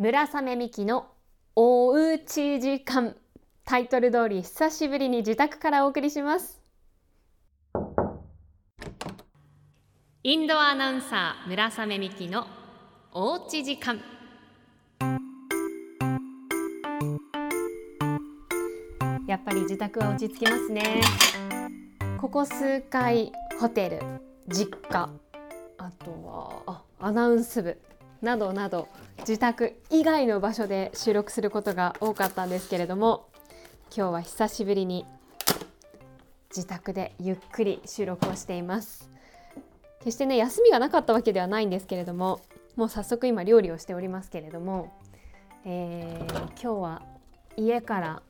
村雨美希のおうち時間。タイトル通り久しぶりに自宅からお送りします。インドアナウンサー村雨美希のおうち時間。やっぱり自宅は落ち着きますね。ここ数回ホテル実家あとはあアナウンス部。などなど自宅以外の場所で収録することが多かったんですけれども今日は久しぶりに自宅でゆっくり収録をしています。決してね休みがなかったわけではないんですけれどももう早速今料理をしておりますけれども、えー、今日は家から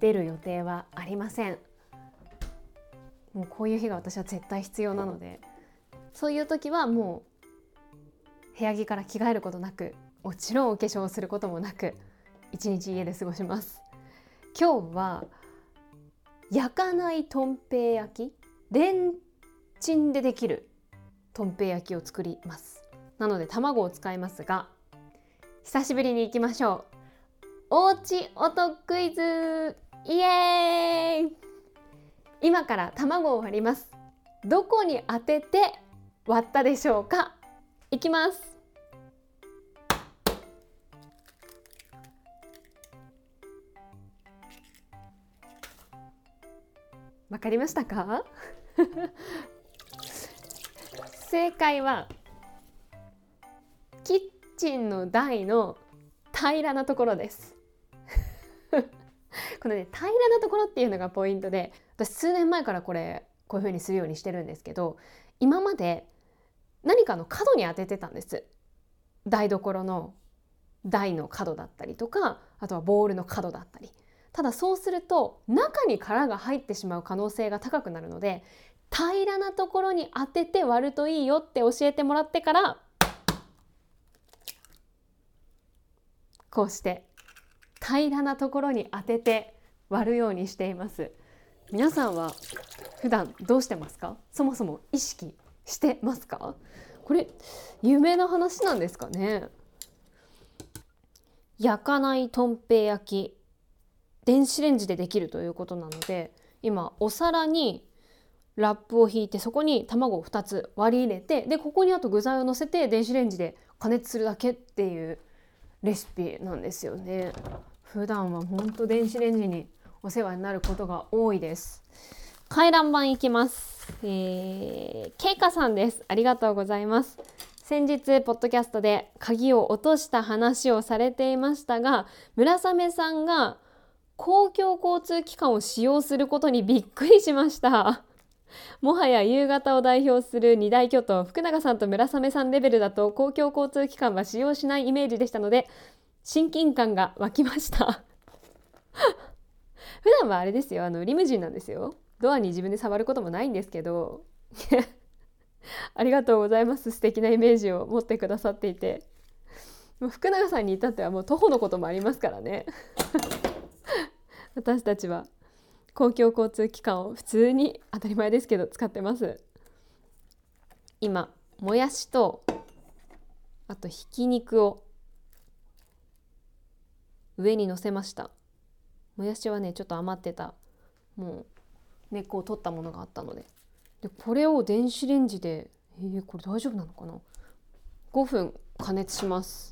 出る予定はありません。もうこういう日が私は絶対必要なのでそういう時はもう部屋着から着替えることなくもちろんお化粧をすることもなく一日家で過ごします。今日は焼かないとんぺい焼きレンチンでできるとんぺい焼きを作ります。なので卵を使いますが久しぶりに行きましょう。おうち音クイズ!イエーイ!今から卵を割ります。どこに当てて割ったでしょうか？いきます。わかりましたか？正解はキッチンの台の平らなところです。このね平らなところっていうのがポイントで私数年前からこれこういう風にするようにしてるんですけど今まで何かの角に当ててたんです。台所の台の角だったりとかあとはボールの角だったり。ただそうすると中に殻が入ってしまう可能性が高くなるので平らなところに当てて割るといいよって教えてもらってからこうして平らなところに当てて割るようにしています。皆さんは普段どうしてますか？そもそも意識してますか？これ有名な話なんですかね？焼かないとんぺい焼き電子レンジでできるということなので今お皿にラップを引いてそこに卵を2つ割り入れてでここにあと具材をのせて電子レンジで加熱するだけっていうレシピなんですよね。普段は本当電子レンジにお世話になることが多いです。回覧板いきます。えー、ケイカさんです。ありがとうございます。先日ポッドキャストで鍵を落とした話をされていましたが、村雨さんが公共交通機関を使用することにびっくりしました。もはや夕方を代表する二大巨頭福永さんと村雨さんレベルだと公共交通機関は使用しないイメージでしたので親近感が湧きました 普段はあれですよあのリムジンなんですよドアに自分で触ることもないんですけどありがとうございます。素敵なイメージを持ってくださっていて。福永さんに至ってはもう徒歩のこともありますからね。私たちは公共交通機関を普通に当たり前ですけど使ってます。今もやしとあとひき肉を上に乗せました。もやしはねちょっと余ってた。もう根っこを取ったものがあったので。でこれを電子レンジでえー、これ大丈夫なのかな？5分加熱します。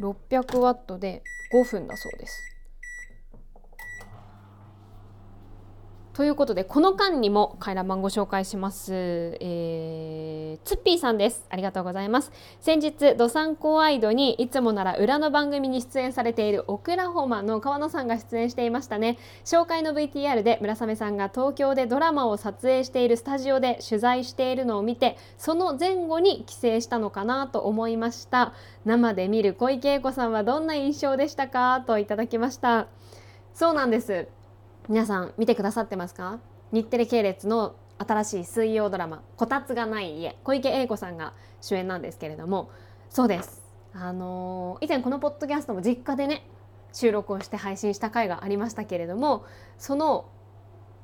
600ワットで5分だそうです。ということでこの間にも回覧板ご紹介します、えー、ツッピーさんです。ありがとうございます。先日ドサンコワイドにいつもなら裏の番組に出演されているオクラホマの川野さんが出演していましたね。紹介の VTR で村雨さんが東京でドラマを撮影しているスタジオで取材しているのを見てその前後に帰省したのかなと思いました。生で見る小池栄子さんはどんな印象でしたか？といただきました。そうなんです。皆さん見てくださってますか？日テレ系列の新しい水曜ドラマ「こたつがない家」小池栄子さんが主演なんですけれども。そうです。あのー、以前このポッドキャストも実家でね収録をして配信した回がありましたけれどもその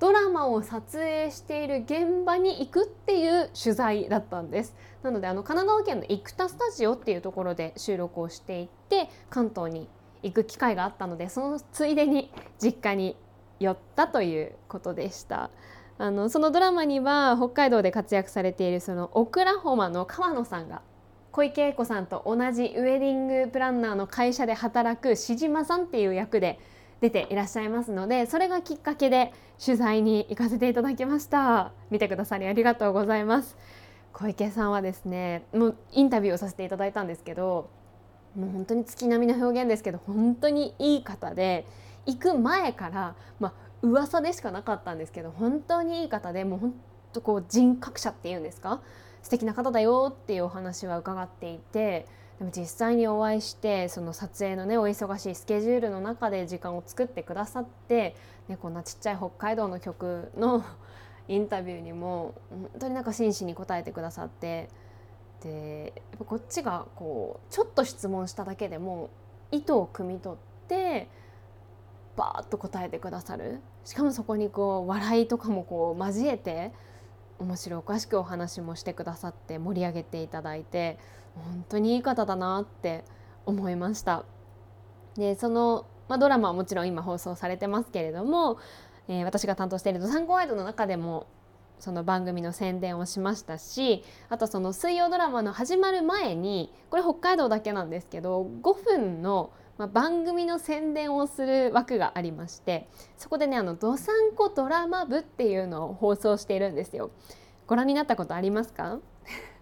ドラマを撮影している現場に行くっていう取材だったんです。なのであの神奈川県の生田スタジオっていうところで収録をしていって関東に行く機会があったのでそのついでに実家に寄ったということでした。あのそのドラマには北海道で活躍されているそのオクラホマの川野さんが小池栄子さんと同じウェディングプランナーの会社で働くしじまさんっていう役で出ていらっしゃいますのでそれがきっかけで取材に行かせていただきました。見てくださりありがとうございます。小池さんはですねもうインタビューをさせていただいたんですけどもう本当に月並みの表現ですけど本当にいい方で行く前からまあ噂でしかなかったんですけど本当にいい方でもう本当こう人格者っていうんですか？素敵な方だよっていうお話は伺っていてでも実際にお会いしてその撮影のねお忙しいスケジュールの中で時間を作ってくださって、ね、こんなちっちゃい北海道の曲の インタビューにも本当になんか真摯に答えてくださってでこっちがこうちょっと質問しただけでも意図を汲み取ってバーッと答えてくださるしかもそこにこう笑いとかもこう交えて面白おかしくお話もしてくださって盛り上げていただいて本当にいい方だなって思いました。でその、まあ、ドラマはもちろん今放送されてますけれども、えー、私が担当している「ドサンコワイド」の中でもその番組の宣伝をしましたしあとその水曜ドラマの始まる前にこれ北海道だけなんですけど5分のま番組の宣伝をする枠がありましてそこでねあの「どさんこドラマ部」っていうのを放送しているんですよ。ご覧になったことありますか？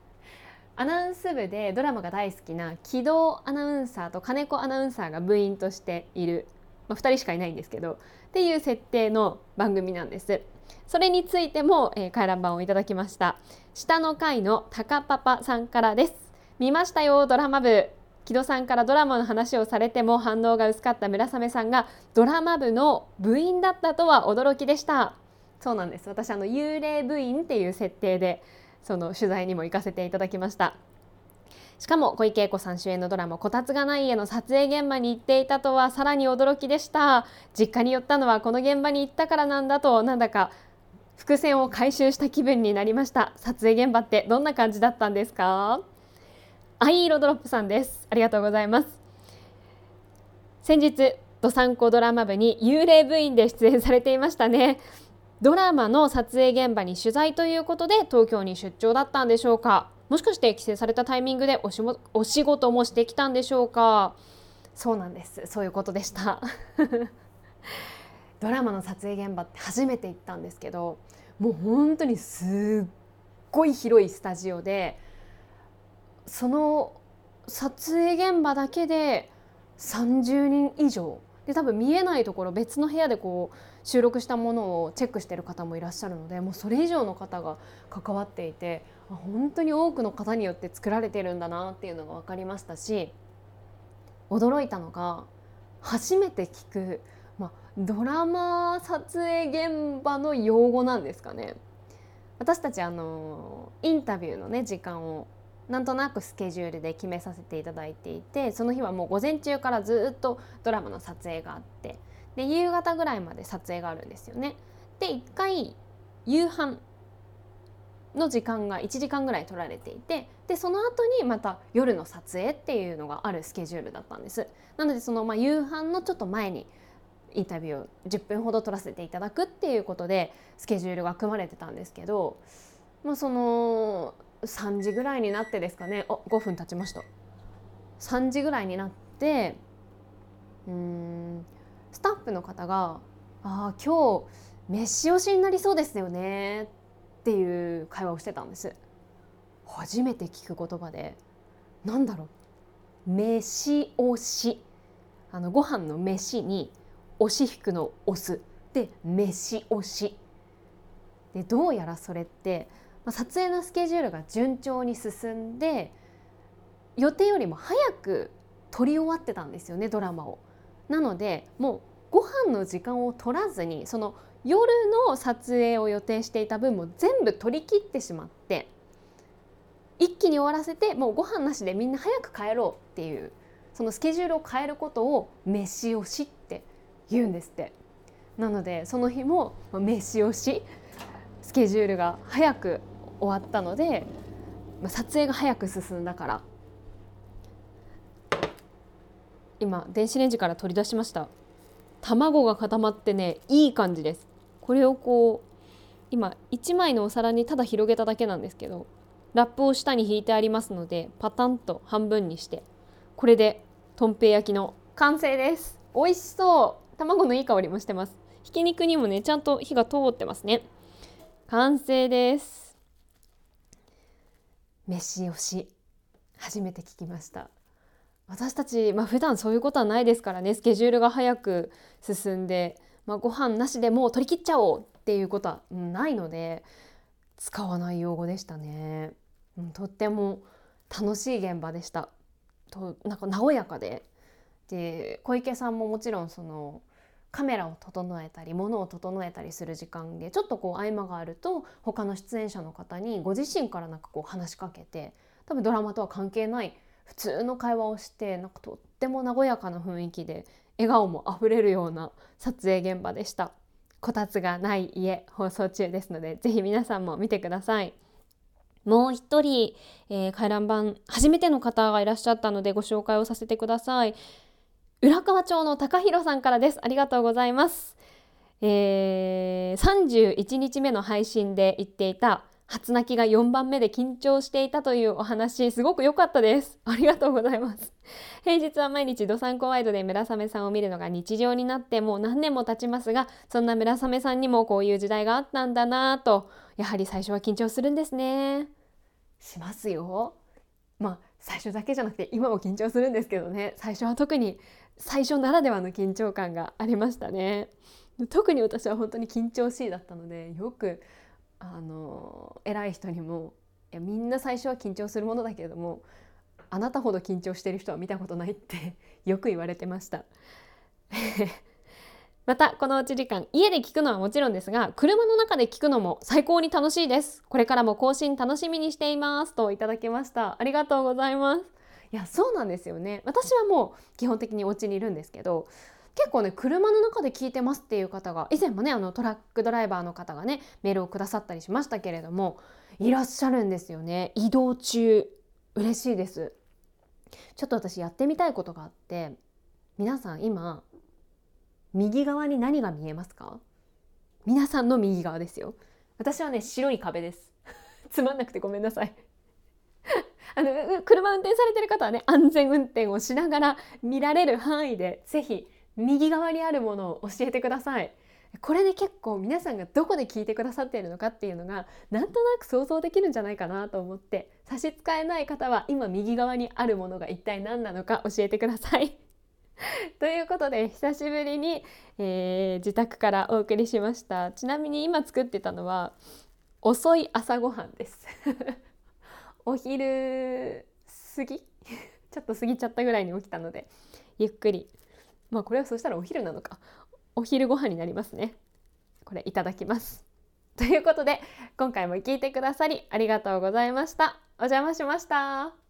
アナウンス部でドラマが大好きな木戸アナウンサーと金子アナウンサーが部員としている、まあ、2人しかいないんですけどっていう設定の番組なんです。それについても、えー、回覧板をいただきました下の階のたかパパさんからです見ましたよドラマ部木戸さんからドラマの話をされても反応が薄かった村雨さんがドラマ部の部員だったとは驚きでした。そうなんです。私あの幽霊部員っていう設定でその取材にも行かせていただきました。しかも小池栄子さん主演のドラマ「こたつがない家」の撮影現場に行っていたとはさらに驚きでした。実家に寄ったのはこの現場に行ったからなんだとなんだか伏線を回収した気分になりました。撮影現場ってどんな感じだったんですか？藍色ドロップさんです。ありがとうございます。先日どさんこドラマ部に幽霊部員で出演されていましたね。ドラマの撮影現場に取材ということで東京に出張だったんでしょうか。もしかして帰省されたタイミングでおしもお仕事もしてきたんでしょうか。そうなんです。そういうことでした。ドラマの撮影現場って初めて行ったんですけどもう本当にすっごい広いスタジオでその撮影現場だけで30人以上で多分見えないところ別の部屋でこう収録したものをチェックしてる方もいらっしゃるのでもうそれ以上の方が関わっていて本当に多くの方によって作られてるんだなっていうのが分かりましたし驚いたのが初めて聞く、ま、ドラマ撮影現場の用語なんですかね。私たちあのインタビューのね時間をなんとなくスケジュールで決めさせていただいていてその日はもう午前中からずっとドラマの撮影があってで夕方ぐらいまで撮影があるんですよね。で1回夕飯の時間が1時間ぐらい取られていてでその後にまた夜の撮影っていうのがあるスケジュールだったんですなのでそのまあ夕飯のちょっと前にインタビューを10分ほど取らせていただくっていうことでスケジュールが組まれてたんですけど、まあ、その3時ぐらいになってですかね。あ5分経ちました。3時ぐらいになってうんスタッフの方が「ああ今日飯押しになりそうですよね」っていう会話をしてたんです。初めて聞く言葉でなんだろう。飯押し。あのご飯の飯に押し引くの押す。で飯押し。でどうやらそれってまあ、撮影のスケジュールが順調に進んで予定よりも早く撮り終わってたんですよねドラマを。なのでもうご飯の時間を取らずにその夜の撮影を予定していた分も全部取り切ってしまって一気に終わらせてもうご飯なしでみんな早く帰ろうっていうそのスケジュールを変えることを飯押しって言うんですって。なのでその日も飯をしスケジュールが早く終わったのでま撮影が早く進んだから。今電子レンジから取り出しました。卵が固まってねいい感じです。これをこう今1枚のお皿にただ広げただけなんですけどラップを下に引いてありますのでパタンと半分にしてこれでとんぺい焼きの完成です。美味しそう。卵のいい香りもしてます。ひき肉にもねちゃんと火が通ってますね。完成です。飯よし初めて聞きました。私たち、まあ、普段そういうことはないですからね。スケジュールが早く進んで、まあ、ご飯なしでもう取り切っちゃおうっていうことはないので使わない用語でしたね、うん、とっても楽しい現場でした。となんか和やかで。で小池さんももちろんそのカメラを整えたり物を整えたりする時間でちょっとこう合間があると他の出演者の方にご自身からなんかこう話しかけて多分ドラマとは関係ない普通の会話をしてなんかとっても和やかな雰囲気で笑顔もあふれるような撮影現場でした。こたつがない家放送中ですのでぜひ皆さんも見てください。もう一人、えー、回覧板初めての方がいらっしゃったのでご紹介をさせてください。浦河町の高弘さんからです。ありがとうございます。えー、31日目の配信で言っていた初泣きが4番目で緊張していたというお話すごく良かったです。ありがとうございます。平日は毎日どさんこワイドで村雨さんを見るのが日常になってもう何年も経ちますがそんな村雨さんにもこういう時代があったんだなとやはり最初は緊張するんですね。しますよ。まあ最初だけじゃなくて今も緊張するんですけどね。最初は特に最初ならではの緊張感がありましたね。特に私は本当に緊張しいだったのでよくあの偉い人にもいやみんな最初は緊張するものだけれどもあなたほど緊張してる人は見たことないって よく言われてました。またこのうち時間家で聞くのはもちろんですが車の中で聞くのも最高に楽しいです。これからも更新楽しみにしています。といただきました。ありがとうございます。いやそうなんですよね。私はもう基本的にお家にいるんですけど結構ね車の中で聞いてますっていう方が以前もねあのトラックドライバーの方がねメールをくださったりしましたけれどもいらっしゃるんですよね。移動中。嬉しいです。ちょっと私やってみたいことがあって皆さん今右側に何が見えますか？皆さんの右側ですよ。私はね白い壁です。つまんなくてごめんなさい。あの車運転されてる方はね安全運転をしながら見られる範囲でぜひ右側にあるものを教えてください。これで結構皆さんがどこで聞いてくださっているのかっていうのがなんとなく想像できるんじゃないかなと思って差し支えない方は今右側にあるものが一体何なのか教えてください。ということで久しぶりに、えー、自宅からお送りしました。ちなみに今作ってたのは遅い朝ごはんです。お昼過ぎ？ちょっと過ぎちゃったぐらいに起きたのでゆっくり。まあこれはそしたらお昼なのか。お昼ご飯になりますね。これいただきます。ということで今回も聞いてくださりありがとうございました。お邪魔しました。